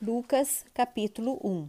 Lucas, capítulo 1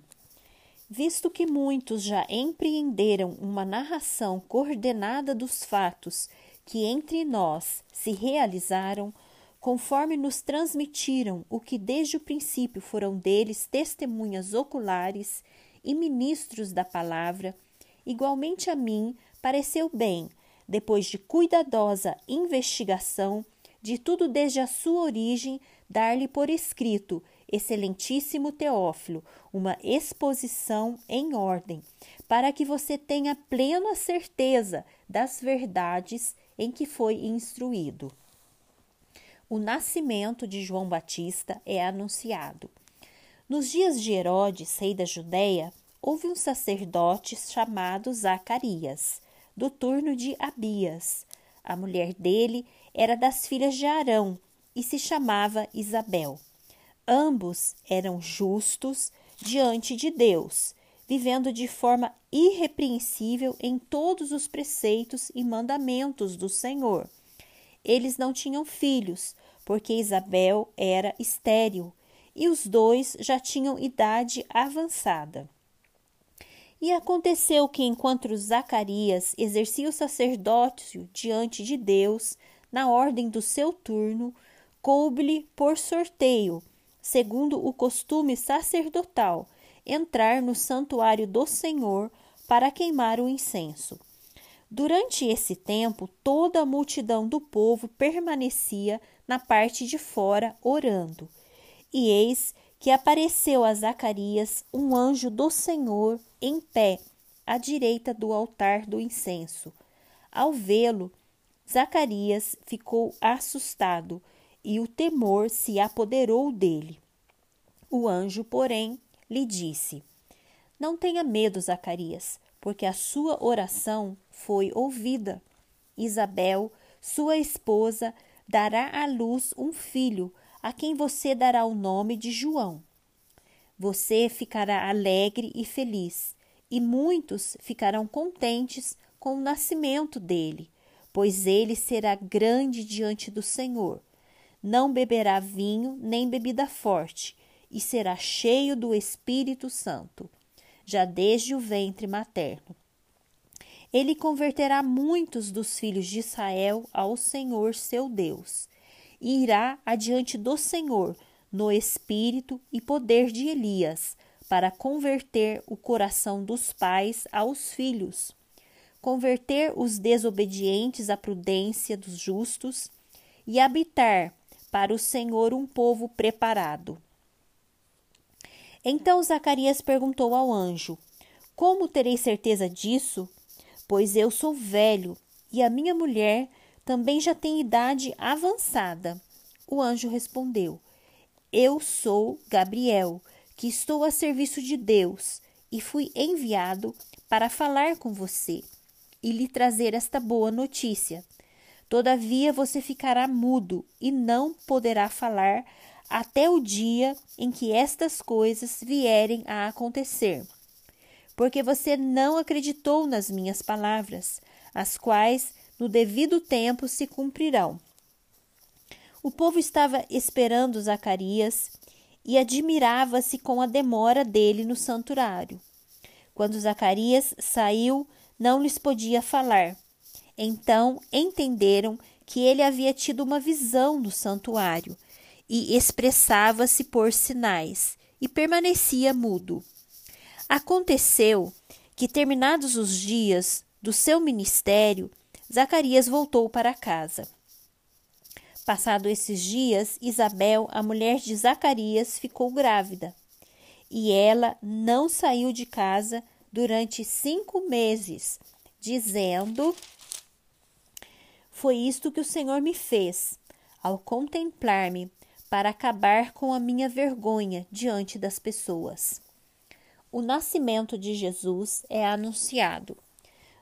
Visto que muitos já empreenderam uma narração coordenada dos fatos que entre nós se realizaram, conforme nos transmitiram o que desde o princípio foram deles testemunhas oculares e ministros da palavra, igualmente a mim pareceu bem, depois de cuidadosa investigação de tudo desde a sua origem, dar-lhe por escrito, excelentíssimo Teófilo, uma exposição em ordem, para que você tenha plena certeza das verdades em que foi instruído. O nascimento de João Batista é anunciado. Nos dias de Herodes, rei da Judéia, houve um sacerdote chamado Zacarias, do turno de Abias. A mulher dele era das filhas de Arão e se chamava Isabel. Ambos eram justos diante de Deus, vivendo de forma irrepreensível em todos os preceitos e mandamentos do Senhor. Eles não tinham filhos, porque Isabel era estéril e os dois já tinham idade avançada. E aconteceu que, enquanto Zacarias exercia o sacerdócio diante de Deus, na ordem do seu turno, coube-lhe por sorteio, segundo o costume sacerdotal, entrar no santuário do Senhor para queimar o incenso. Durante esse tempo, toda a multidão do povo permanecia na parte de fora orando. E eis que apareceu a Zacarias um anjo do Senhor em pé, à direita do altar do incenso. Ao vê-lo, Zacarias ficou assustado e o temor se apoderou dele. O anjo, porém, lhe disse: Não tenha medo, Zacarias, porque a sua oração foi ouvida. Isabel, sua esposa, dará à luz um filho, a quem você dará o nome de João. Você ficará alegre e feliz, e muitos ficarão contentes com o nascimento dele, pois ele será grande diante do Senhor. Não beberá vinho nem bebida forte, e será cheio do Espírito Santo, já desde o ventre materno. Ele converterá muitos dos filhos de Israel ao Senhor seu Deus, e irá adiante do Senhor no espírito e poder de Elias, para converter o coração dos pais aos filhos, converter os desobedientes à prudência dos justos e habitar para o Senhor um povo preparado. Então Zacarias perguntou ao anjo: Como terei certeza disso? Pois eu sou velho e a minha mulher também já tem idade avançada. O anjo respondeu: Eu sou Gabriel, que estou a serviço de Deus e fui enviado para falar com você e lhe trazer esta boa notícia. Todavia você ficará mudo e não poderá falar até o dia em que estas coisas vierem a acontecer. Porque você não acreditou nas minhas palavras, as quais no devido tempo se cumprirão. O povo estava esperando Zacarias e admirava-se com a demora dele no santuário. Quando Zacarias saiu, não lhes podia falar então entenderam que ele havia tido uma visão no santuário e expressava-se por sinais e permanecia mudo. Aconteceu que, terminados os dias do seu ministério, Zacarias voltou para casa. Passado esses dias, Isabel, a mulher de Zacarias, ficou grávida e ela não saiu de casa durante cinco meses, dizendo foi isto que o Senhor me fez, ao contemplar-me, para acabar com a minha vergonha diante das pessoas. O nascimento de Jesus é anunciado.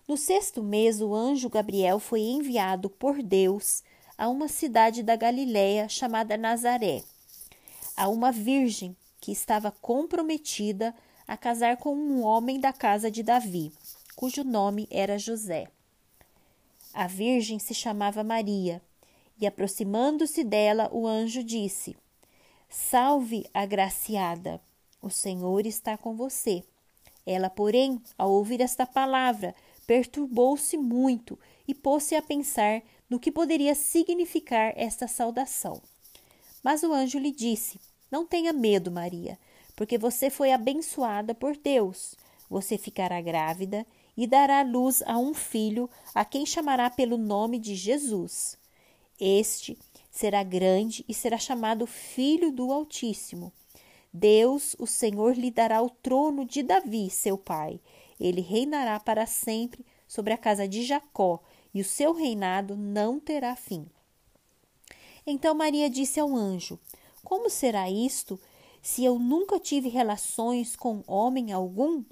No sexto mês, o anjo Gabriel foi enviado por Deus a uma cidade da Galiléia chamada Nazaré, a uma virgem que estava comprometida a casar com um homem da casa de Davi, cujo nome era José. A virgem se chamava Maria, e aproximando-se dela, o anjo disse: Salve, agraciada, o Senhor está com você. Ela, porém, ao ouvir esta palavra, perturbou-se muito e pôs-se a pensar no que poderia significar esta saudação. Mas o anjo lhe disse: Não tenha medo, Maria, porque você foi abençoada por Deus. Você ficará grávida e dará luz a um filho, a quem chamará pelo nome de Jesus. Este será grande e será chamado Filho do Altíssimo. Deus, o Senhor, lhe dará o trono de Davi, seu pai. Ele reinará para sempre sobre a casa de Jacó, e o seu reinado não terá fim. Então Maria disse ao anjo: Como será isto, se eu nunca tive relações com homem algum?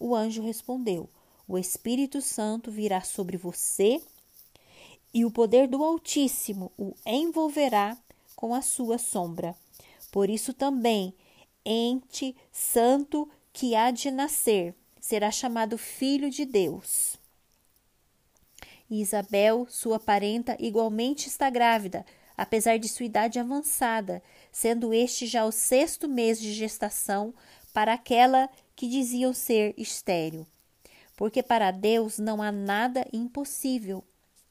O anjo respondeu: O Espírito Santo virá sobre você e o poder do Altíssimo o envolverá com a sua sombra. Por isso também, ente santo que há de nascer será chamado Filho de Deus. Isabel, sua parenta, igualmente está grávida, apesar de sua idade avançada, sendo este já o sexto mês de gestação para aquela que diziam ser estéril. Porque para Deus não há nada impossível.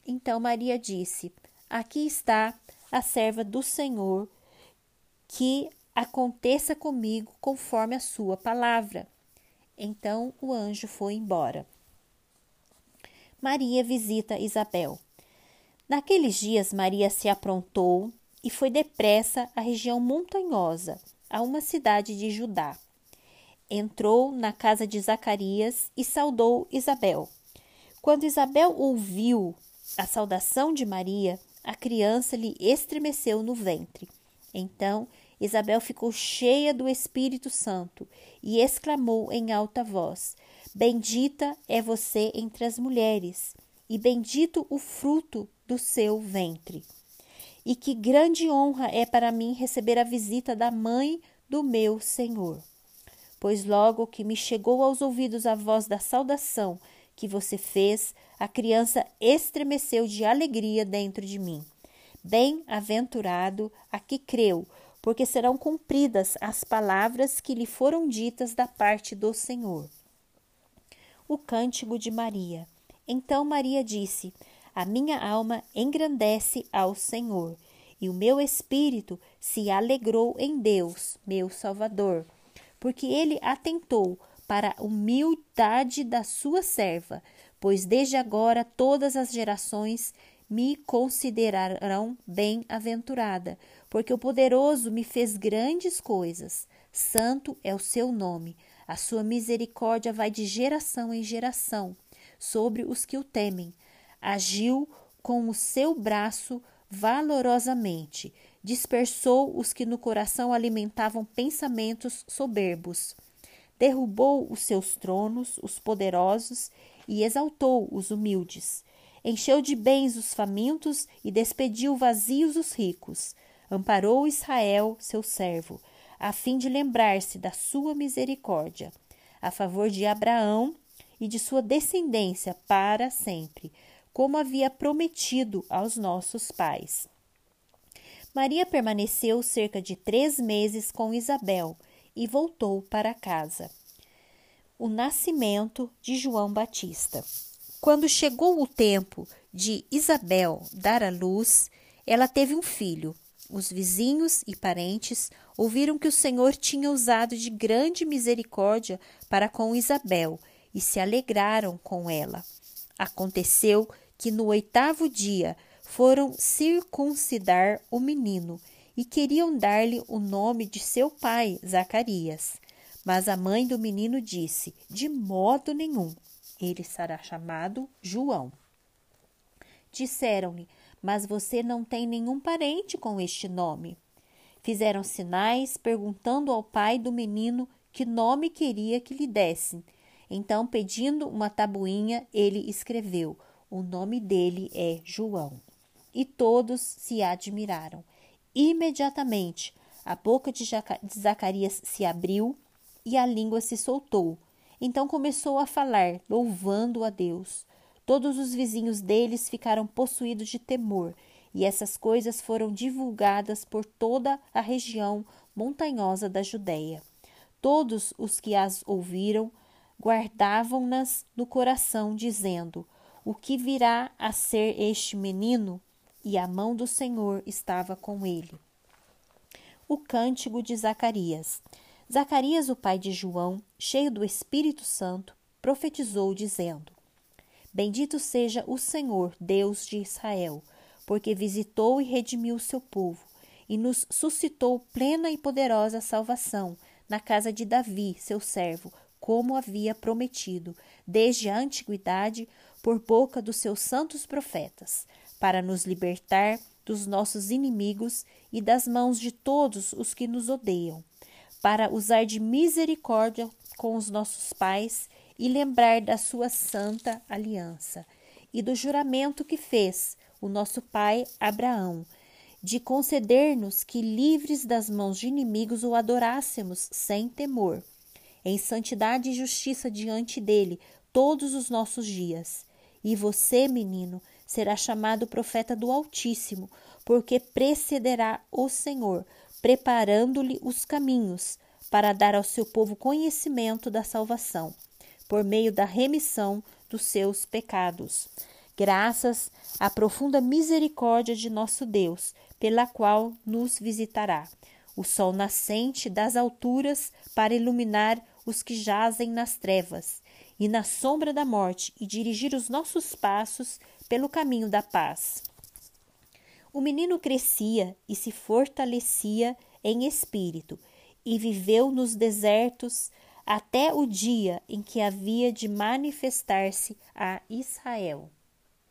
Então Maria disse: Aqui está a serva do Senhor, que aconteça comigo conforme a sua palavra. Então o anjo foi embora. Maria visita Isabel. Naqueles dias, Maria se aprontou e foi depressa à região montanhosa, a uma cidade de Judá. Entrou na casa de Zacarias e saudou Isabel. Quando Isabel ouviu a saudação de Maria, a criança lhe estremeceu no ventre. Então Isabel ficou cheia do Espírito Santo e exclamou em alta voz: Bendita é você entre as mulheres, e bendito o fruto do seu ventre. E que grande honra é para mim receber a visita da mãe do meu Senhor. Pois logo que me chegou aos ouvidos a voz da saudação que você fez, a criança estremeceu de alegria dentro de mim. Bem-aventurado a que creu, porque serão cumpridas as palavras que lhe foram ditas da parte do Senhor o cântico de Maria. Então Maria disse: A minha alma engrandece ao Senhor, e o meu espírito se alegrou em Deus, meu Salvador, porque ele atentou para a humildade da sua serva, pois desde agora todas as gerações me considerarão bem-aventurada, porque o poderoso me fez grandes coisas. Santo é o seu nome. A sua misericórdia vai de geração em geração sobre os que o temem. Agiu com o seu braço valorosamente, dispersou os que no coração alimentavam pensamentos soberbos. Derrubou os seus tronos, os poderosos, e exaltou os humildes. Encheu de bens os famintos e despediu vazios os ricos. Amparou Israel, seu servo a fim de lembrar-se da sua misericórdia, a favor de Abraão e de sua descendência para sempre, como havia prometido aos nossos pais. Maria permaneceu cerca de três meses com Isabel e voltou para casa. O nascimento de João Batista. Quando chegou o tempo de Isabel dar à luz, ela teve um filho. Os vizinhos e parentes ouviram que o Senhor tinha usado de grande misericórdia para com Isabel e se alegraram com ela. Aconteceu que no oitavo dia foram circuncidar o menino e queriam dar-lhe o nome de seu pai, Zacarias. Mas a mãe do menino disse: De modo nenhum, ele será chamado João. Disseram-lhe: Mas você não tem nenhum parente com este nome. Fizeram sinais, perguntando ao pai do menino que nome queria que lhe dessem. Então, pedindo uma tabuinha, ele escreveu: O nome dele é João. E todos se admiraram. Imediatamente, a boca de Zacarias se abriu e a língua se soltou. Então começou a falar, louvando a Deus. Todos os vizinhos deles ficaram possuídos de temor e essas coisas foram divulgadas por toda a região montanhosa da Judéia. Todos os que as ouviram guardavam-nas no coração, dizendo: O que virá a ser este menino? E a mão do Senhor estava com ele. O cântico de Zacarias. Zacarias, o pai de João, cheio do Espírito Santo, profetizou, dizendo: Bendito seja o Senhor, Deus de Israel, porque visitou e redimiu o seu povo, e nos suscitou plena e poderosa salvação na casa de Davi, seu servo, como havia prometido, desde a antiguidade, por boca dos seus santos profetas, para nos libertar dos nossos inimigos e das mãos de todos os que nos odeiam, para usar de misericórdia com os nossos pais e lembrar da sua santa aliança e do juramento que fez o nosso pai Abraão, de conceder-nos que, livres das mãos de inimigos, o adorássemos sem temor, em santidade e justiça diante dele todos os nossos dias. E você, menino, será chamado profeta do Altíssimo, porque precederá o Senhor, preparando-lhe os caminhos, para dar ao seu povo conhecimento da salvação, por meio da remissão dos seus pecados. Graças à profunda misericórdia de nosso Deus, pela qual nos visitará o sol nascente das alturas para iluminar os que jazem nas trevas e na sombra da morte e dirigir os nossos passos pelo caminho da paz. O menino crescia e se fortalecia em espírito e viveu nos desertos até o dia em que havia de manifestar-se a Israel.